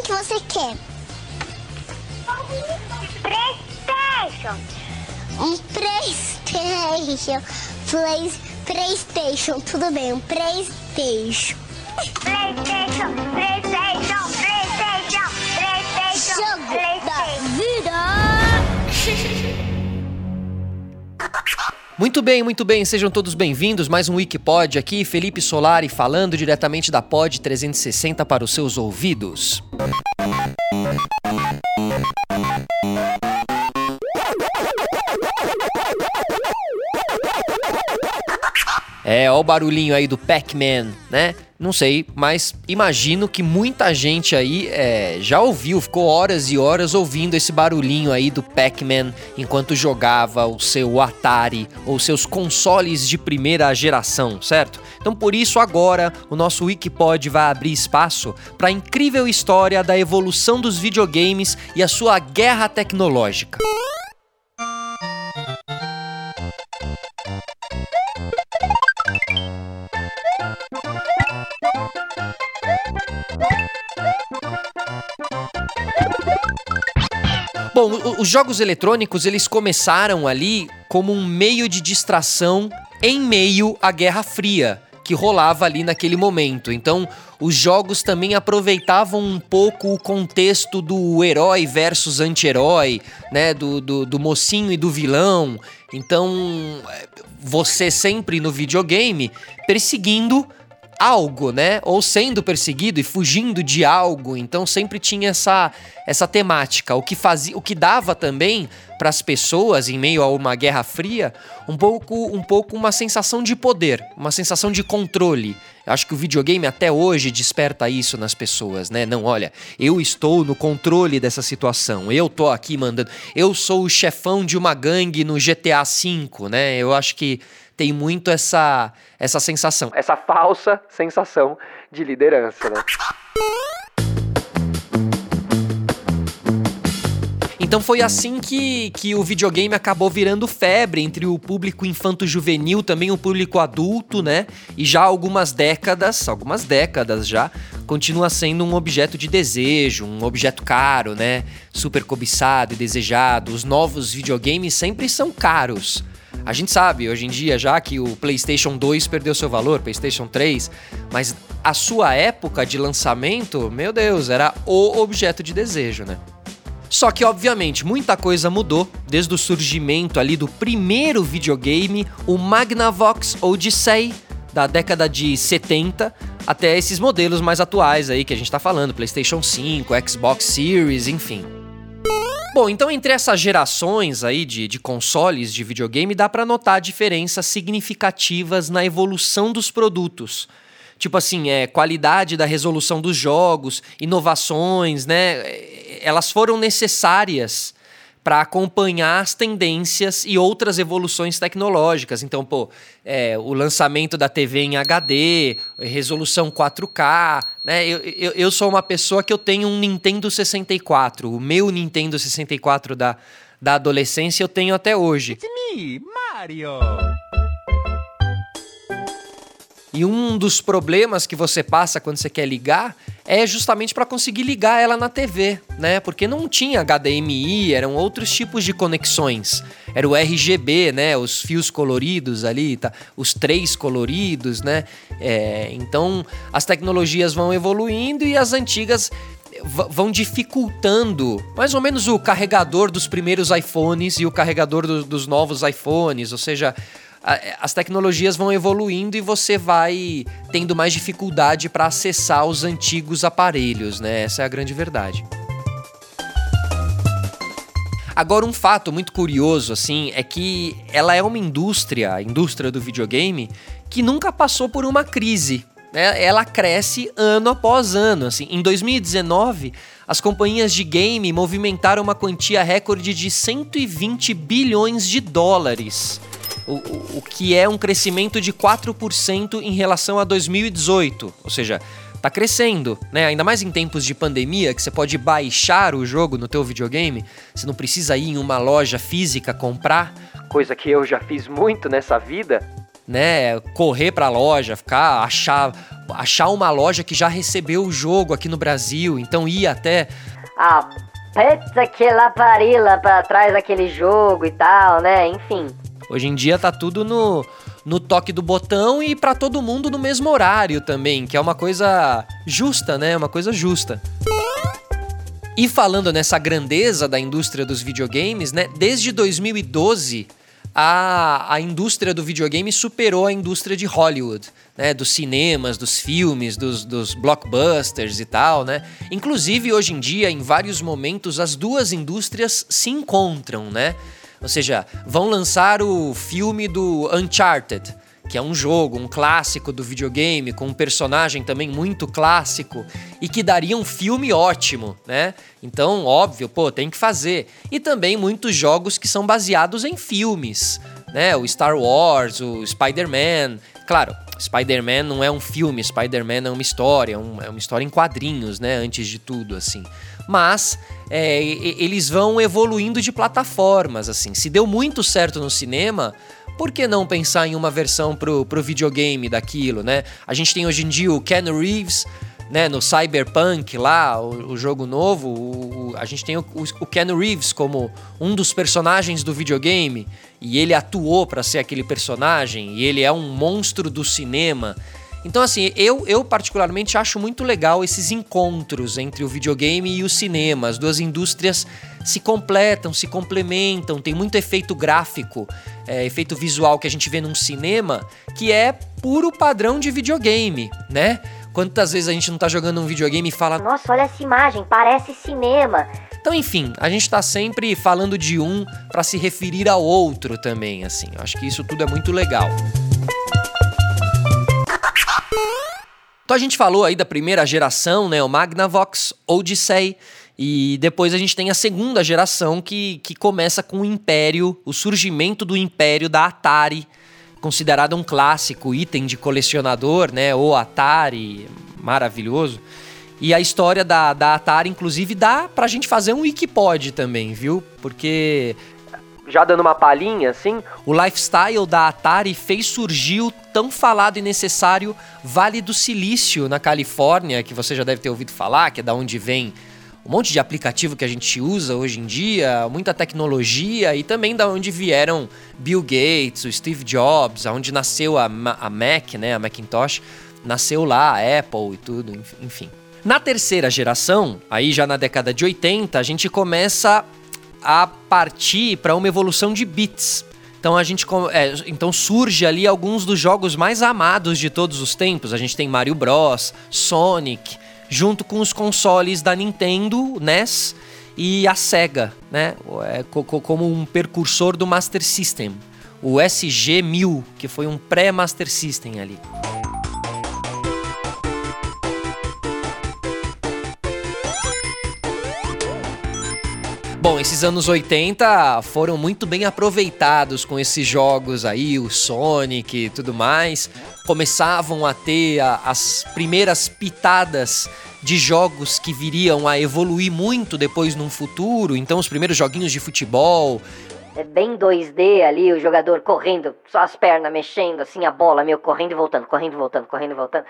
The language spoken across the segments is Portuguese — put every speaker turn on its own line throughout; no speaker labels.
videogame que você quer?
Playstation.
Um Playstation. Play, Playstation, tudo bem, um Playstation.
Playstation. Playstation. Playstation. Playstation.
Jogo da
Playstation.
vida.
Muito bem, muito bem, sejam todos bem-vindos. Mais um Wikipod aqui, Felipe Solari falando diretamente da Pod 360 para os seus ouvidos. É, ó o barulhinho aí do Pac-Man, né? Não sei, mas imagino que muita gente aí é, já ouviu, ficou horas e horas ouvindo esse barulhinho aí do Pac-Man enquanto jogava o seu Atari ou seus consoles de primeira geração, certo? Então por isso agora o nosso Wikipod vai abrir espaço para a incrível história da evolução dos videogames e a sua guerra tecnológica. Bom, os jogos eletrônicos eles começaram ali como um meio de distração em meio à Guerra Fria que rolava ali naquele momento. Então, os jogos também aproveitavam um pouco o contexto do herói versus anti-herói, né? Do, do, do mocinho e do vilão. Então, é, você sempre no videogame perseguindo algo, né? Ou sendo perseguido e fugindo de algo. Então sempre tinha essa essa temática, o que fazia, o que dava também para as pessoas em meio a uma guerra fria, um pouco um pouco uma sensação de poder, uma sensação de controle. Eu acho que o videogame até hoje desperta isso nas pessoas, né? Não, olha, eu estou no controle dessa situação. Eu tô aqui mandando, eu sou o chefão de uma gangue no GTA V, né? Eu acho que tem muito essa essa sensação, essa falsa sensação de liderança, né? Então foi assim que, que o videogame acabou virando febre entre o público infanto-juvenil, também o público adulto, né? E já há algumas décadas, algumas décadas já, continua sendo um objeto de desejo, um objeto caro, né? Super cobiçado e desejado. Os novos videogames sempre são caros. A gente sabe hoje em dia já que o PlayStation 2 perdeu seu valor, PlayStation 3, mas a sua época de lançamento, meu Deus, era o objeto de desejo, né? Só que, obviamente, muita coisa mudou desde o surgimento ali do primeiro videogame, o Magnavox Odyssey, da década de 70, até esses modelos mais atuais aí que a gente tá falando, PlayStation 5, Xbox Series, enfim. Bom, então entre essas gerações aí de, de consoles de videogame dá pra notar diferenças significativas na evolução dos produtos. Tipo assim, é qualidade da resolução dos jogos, inovações, né? é, Elas foram necessárias para acompanhar as tendências e outras evoluções tecnológicas. Então, pô, é, o lançamento da TV em HD, resolução 4K, né? Eu, eu, eu sou uma pessoa que eu tenho um Nintendo 64. O meu Nintendo 64 da, da adolescência eu tenho até hoje.
me, Mario.
E um dos problemas que você passa quando você quer ligar é justamente para conseguir ligar ela na TV, né? Porque não tinha HDMI, eram outros tipos de conexões. Era o RGB, né? Os fios coloridos ali, tá? os três coloridos, né? É, então as tecnologias vão evoluindo e as antigas vão dificultando mais ou menos o carregador dos primeiros iPhones e o carregador do- dos novos iPhones, ou seja, as tecnologias vão evoluindo e você vai tendo mais dificuldade para acessar os antigos aparelhos, né? Essa é a grande verdade. Agora, um fato muito curioso, assim, é que ela é uma indústria, a indústria do videogame, que nunca passou por uma crise. Né? Ela cresce ano após ano. Assim. Em 2019, as companhias de game movimentaram uma quantia recorde de 120 bilhões de dólares. O, o, o que é um crescimento de 4% em relação a 2018. Ou seja, tá crescendo, né? Ainda mais em tempos de pandemia, que você pode baixar o jogo no teu videogame, você não precisa ir em uma loja física comprar, coisa que eu já fiz muito nessa vida, né? Correr pra loja, ficar, achar achar uma loja que já recebeu o jogo aqui no Brasil, então ir até
a puta que laparila pra trás daquele jogo e tal, né? Enfim.
Hoje em dia tá tudo no, no toque do botão e para todo mundo no mesmo horário também, que é uma coisa justa, né? Uma coisa justa. E falando nessa grandeza da indústria dos videogames, né? Desde 2012 a, a indústria do videogame superou a indústria de Hollywood, né? Dos cinemas, dos filmes, dos, dos blockbusters e tal, né? Inclusive, hoje em dia, em vários momentos, as duas indústrias se encontram, né? Ou seja, vão lançar o filme do Uncharted, que é um jogo, um clássico do videogame, com um personagem também muito clássico e que daria um filme ótimo, né? Então, óbvio, pô, tem que fazer. E também muitos jogos que são baseados em filmes, né? O Star Wars, o Spider-Man. Claro, Spider-Man não é um filme, Spider-Man é uma história, é uma história em quadrinhos, né? Antes de tudo, assim. Mas é, eles vão evoluindo de plataformas, assim. Se deu muito certo no cinema, por que não pensar em uma versão pro, pro videogame daquilo, né? A gente tem hoje em dia o Ken Reeves, né, no Cyberpunk lá, o, o jogo novo, o, a gente tem o, o, Ken Reeves como um dos personagens do videogame e ele atuou para ser aquele personagem e ele é um monstro do cinema. Então, assim, eu, eu particularmente acho muito legal esses encontros entre o videogame e o cinema. As duas indústrias se completam, se complementam, tem muito efeito gráfico, é, efeito visual que a gente vê num cinema, que é puro padrão de videogame, né? Quantas vezes a gente não tá jogando um videogame e fala:
Nossa, olha essa imagem, parece cinema.
Então, enfim, a gente tá sempre falando de um para se referir ao outro também, assim. Eu acho que isso tudo é muito legal. Então a gente falou aí da primeira geração, né, o Magnavox Odyssey, e depois a gente tem a segunda geração que, que começa com o Império, o surgimento do Império da Atari, considerado um clássico item de colecionador, né, o Atari, maravilhoso. E a história da, da Atari, inclusive, dá pra gente fazer um Wikipod também, viu? Porque já dando uma palhinha, assim, o lifestyle da Atari fez surgir o tão falado e necessário Vale do Silício, na Califórnia, que você já deve ter ouvido falar, que é da onde vem um monte de aplicativo que a gente usa hoje em dia, muita tecnologia e também da onde vieram Bill Gates, o Steve Jobs, aonde nasceu a, a Mac, né, a Macintosh, nasceu lá a Apple e tudo, enfim. Na terceira geração, aí já na década de 80, a gente começa a partir para uma evolução de bits. Então a gente é, então surge ali alguns dos jogos mais amados de todos os tempos. A gente tem Mario Bros, Sonic, junto com os consoles da Nintendo, NES e a Sega, né? É, como um precursor do Master System, o SG-1000, que foi um pré-Master System ali. Bom, esses anos 80 foram muito bem aproveitados com esses jogos aí, o Sonic e tudo mais. Começavam a ter a, as primeiras pitadas de jogos que viriam a evoluir muito depois num futuro. Então, os primeiros joguinhos de futebol.
É bem 2D ali, o jogador correndo, só as pernas mexendo, assim, a bola meio correndo e voltando, correndo e voltando, correndo e voltando.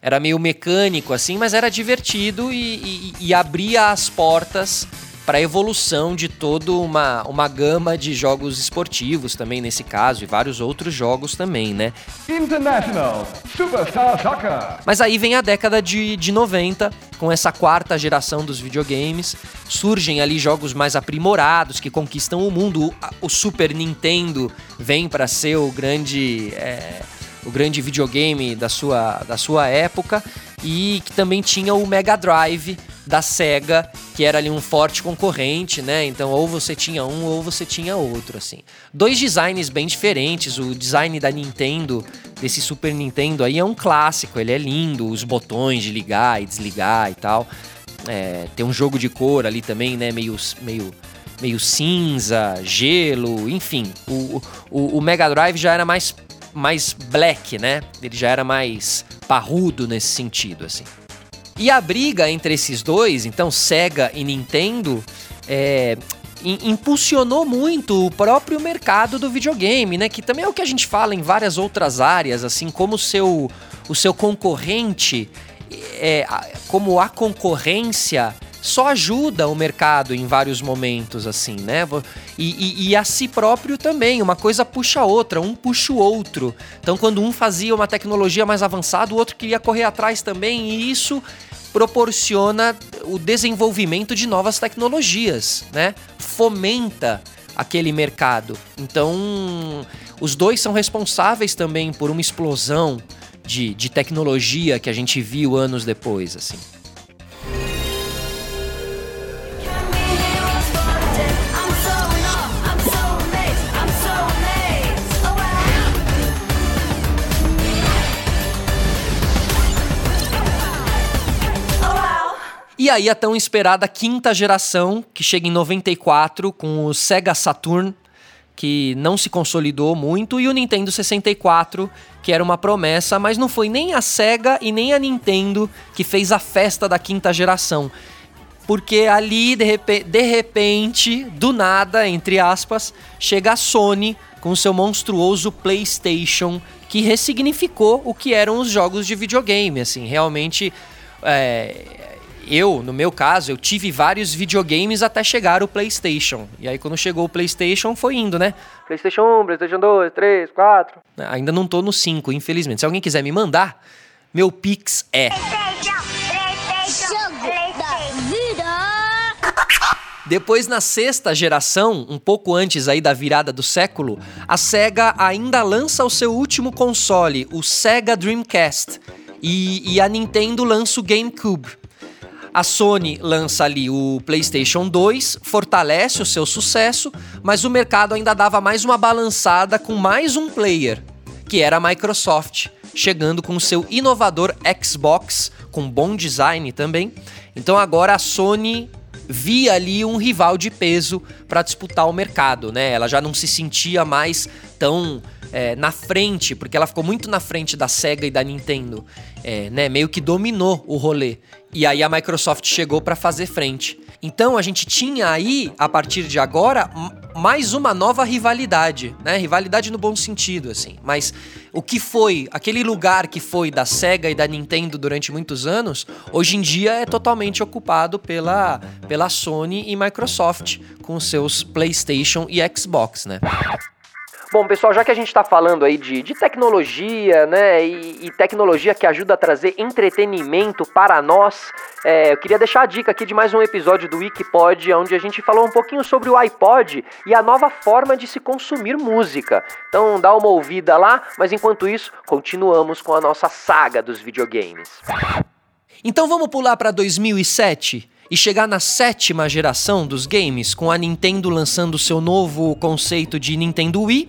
Era meio mecânico, assim, mas era divertido e, e, e abria as portas para a evolução de toda uma, uma gama de jogos esportivos também nesse caso e vários outros jogos também, né? International Superstar Soccer. Mas aí vem a década de, de 90, com essa quarta geração dos videogames, surgem ali jogos mais aprimorados que conquistam o mundo. O, o Super Nintendo vem para ser o grande é, o grande videogame da sua, da sua época e que também tinha o Mega Drive da Sega, que era ali um forte concorrente, né? Então ou você tinha um ou você tinha outro, assim. Dois designs bem diferentes. O design da Nintendo, desse Super Nintendo aí é um clássico, ele é lindo, os botões de ligar e desligar e tal. É, tem um jogo de cor ali também, né? Meio, meio, meio cinza, gelo, enfim. O, o, o Mega Drive já era mais, mais black, né? Ele já era mais parrudo nesse sentido, assim. E a briga entre esses dois, então Sega e Nintendo, é, impulsionou muito o próprio mercado do videogame, né? Que também é o que a gente fala em várias outras áreas, assim como o seu, o seu concorrente, é, como a concorrência só ajuda o mercado em vários momentos, assim, né? E, e, e, a si próprio também, uma coisa puxa a outra, um puxa o outro. Então, quando um fazia uma tecnologia mais avançada, o outro queria correr atrás também, e isso proporciona o desenvolvimento de novas tecnologias, né? Fomenta aquele mercado. Então, os dois são responsáveis também por uma explosão de, de tecnologia que a gente viu anos depois, assim. Aí a tão esperada quinta geração, que chega em 94 com o Sega Saturn, que não se consolidou muito, e o Nintendo 64, que era uma promessa, mas não foi nem a Sega e nem a Nintendo que fez a festa da quinta geração. Porque ali, de, rep de repente, do nada, entre aspas, chega a Sony com seu monstruoso PlayStation, que ressignificou o que eram os jogos de videogame. Assim, realmente. É, eu, no meu caso, eu tive vários videogames até chegar o PlayStation. E aí quando chegou o PlayStation, foi indo, né? PlayStation 1, PlayStation 2, 3, 4. Ainda não tô no 5, infelizmente. Se alguém quiser me mandar, meu Pix é Depois, na sexta geração, um pouco antes aí da virada do século, a SEGA ainda lança o seu último console, o Sega Dreamcast. E, e a Nintendo lança o GameCube. A Sony lança ali o PlayStation 2, fortalece o seu sucesso, mas o mercado ainda dava mais uma balançada com mais um player, que era a Microsoft, chegando com o seu inovador Xbox, com bom design também. Então agora a Sony via ali um rival de peso para disputar o mercado, né? Ela já não se sentia mais tão é, na frente, porque ela ficou muito na frente da Sega e da Nintendo, é, né? Meio que dominou o rolê. E aí a Microsoft chegou para fazer frente. Então a gente tinha aí, a partir de agora, mais uma nova rivalidade, né? Rivalidade no bom sentido, assim. Mas o que foi, aquele lugar que foi da Sega e da Nintendo durante muitos anos, hoje em dia é totalmente ocupado pela, pela Sony e Microsoft, com seus PlayStation e Xbox, né?
Bom, pessoal, já que a gente está falando aí de, de tecnologia, né, e, e, tecnologia que ajuda a trazer entretenimento para nós, é, eu queria deixar a dica aqui de mais um episódio do Wikipod, onde a gente falou um pouquinho sobre o iPod e a nova forma de se consumir música. Então dá uma ouvida lá, mas enquanto isso, continuamos com a nossa saga dos videogames.
Então vamos pular para 2007 e chegar na sétima geração dos games, com a Nintendo lançando seu novo conceito de Nintendo Wii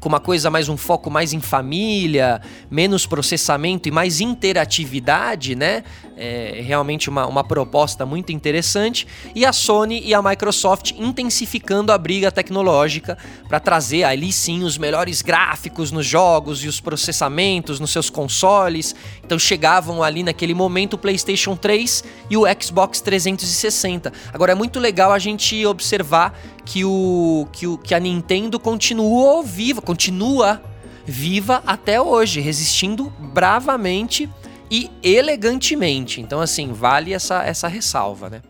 com uma coisa mais um foco mais em família, menos processamento e mais interatividade, né? É realmente uma, uma proposta muito interessante. E a Sony e a Microsoft intensificando a briga tecnológica para trazer ali sim os melhores gráficos nos jogos e os processamentos nos seus consoles. Então chegavam ali naquele momento o PlayStation 3 e o Xbox 360. Agora é muito legal a gente observar que o que, o, que a Nintendo continuou viva, continua viva até hoje, resistindo bravamente e elegantemente. Então, assim, vale essa, essa ressalva, né?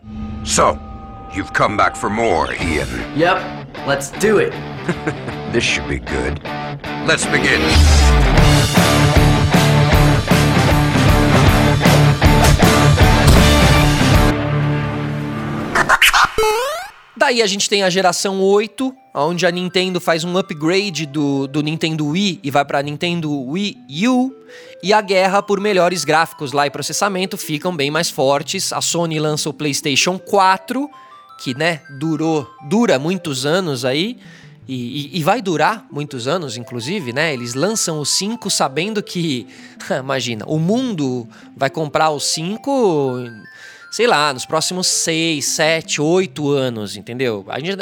So, you've come back for more, Ian.
Yep, let's do it.
this should be good. Let's begin.
Daí a gente tem a geração 8, onde a Nintendo faz um upgrade do, do Nintendo Wii e vai para Nintendo Wii U. E a guerra por melhores gráficos lá e processamento ficam bem mais fortes. A Sony lança o PlayStation 4, que né, durou, dura muitos anos aí. E, e, e, vai durar muitos anos, inclusive, né? Eles lançam o 5 sabendo que, imagina, o mundo vai comprar o 5 sei lá, nos próximos 6, 7, 8 anos, entendeu? A gente,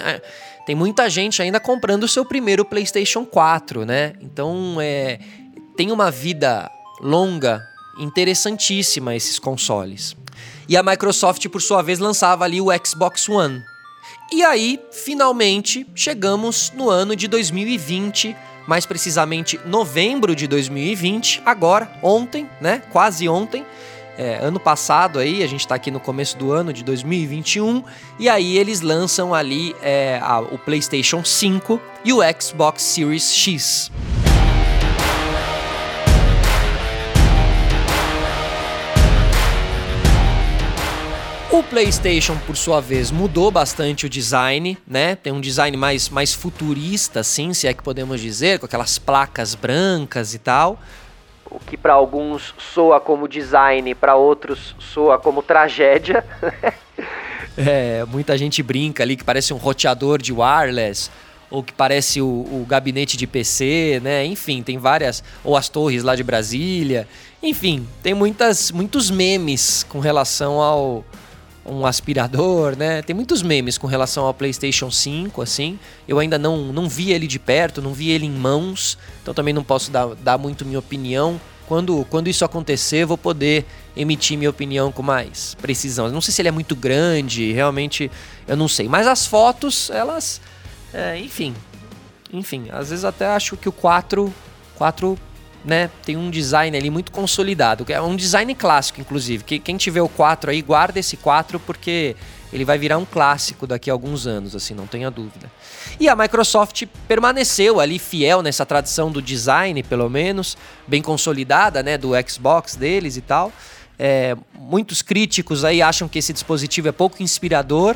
tem muita gente ainda comprando o seu primeiro PlayStation 4, né? Então, é, tem uma vida longa, interessantíssima esses consoles. E a Microsoft, por sua vez, lançava ali o Xbox One. E aí, finalmente, chegamos no ano de 2020, mais precisamente novembro de 2020, agora, ontem, né? Quase ontem. É, ano passado aí, a gente tá aqui no começo do ano de 2021, e aí eles lançam ali é, a, o PlayStation 5 e o Xbox Series X. O PlayStation, por sua vez, mudou bastante o design, né? Tem um design mais, mais futurista, assim, se é que podemos dizer, com aquelas placas brancas e tal.
O que para alguns soa como design, para outros soa como tragédia.
é, muita gente brinca ali que parece um roteador de wireless ou que parece o, o, gabinete de PC, né? Enfim, tem várias. Ou as torres lá de Brasília. Enfim, tem muitas, muitos memes com relação ao, um aspirador, né? Tem muitos memes com relação ao PlayStation 5, assim. Eu ainda não, não vi ele de perto, não vi ele em mãos, então também não posso dar, dar muito minha opinião. Quando, quando isso acontecer, vou poder emitir minha opinião com mais precisão. Não sei se ele é muito grande, realmente eu não sei. Mas as fotos, elas. É, enfim. Enfim, às vezes até acho que o 4, 4 né, tem um design ali muito consolidado. É um design clássico, inclusive. Que, quem tiver o 4 aí, guarda esse 4 porque ele vai virar um clássico daqui a alguns anos, assim, não tenha dúvida. E a Microsoft permaneceu ali fiel nessa tradição do design, pelo menos, bem consolidada, né, do Xbox deles e tal. É, muitos críticos aí acham que esse dispositivo é pouco inspirador,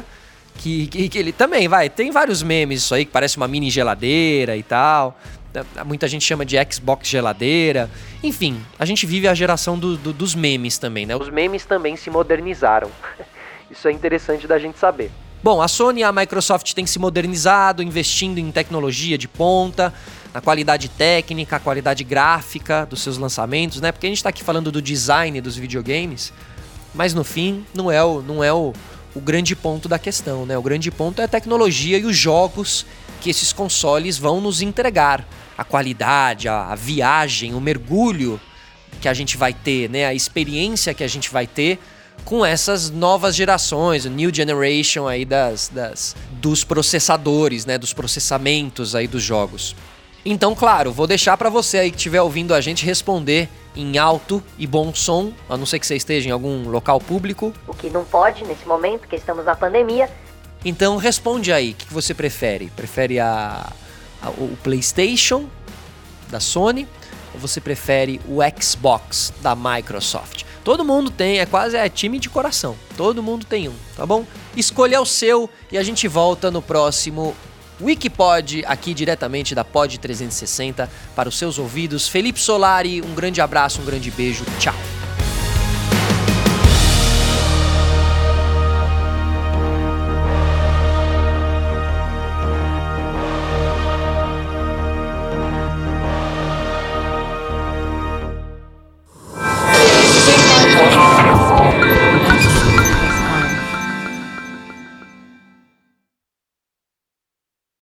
que, que, que, ele também vai, tem vários memes isso aí, que parece uma mini geladeira e tal. Muita gente chama de Xbox geladeira. Enfim, a gente vive a geração do, do, dos memes também, né?
Os memes também se modernizaram. Isso é interessante da gente saber.
Bom, a Sony e a Microsoft têm se modernizado, investindo em tecnologia de ponta, na qualidade técnica, a qualidade gráfica dos seus lançamentos, né? Porque a gente está aqui falando do design dos videogames, mas no fim não é o, não é o, o grande ponto da questão, né? O grande ponto é a tecnologia e os jogos que esses consoles vão nos entregar a qualidade, a, a viagem, o mergulho que a gente vai ter, né? A experiência que a gente vai ter com essas novas gerações, o new generation aí das, das dos processadores, né, dos processamentos aí dos jogos. Então, claro, vou deixar para você aí que estiver ouvindo a gente responder em alto e bom som, a não ser que você esteja em algum local público.
O que não pode nesse momento, que estamos na pandemia.
Então responde aí, o que você prefere? Prefere a o PlayStation da Sony ou você prefere o Xbox da Microsoft? Todo mundo tem, é quase é time de coração. Todo mundo tem um, tá bom? Escolha o seu e a gente volta no próximo Wikipod, aqui diretamente da Pod 360 para os seus ouvidos. Felipe Solari, um grande abraço, um grande beijo. Tchau.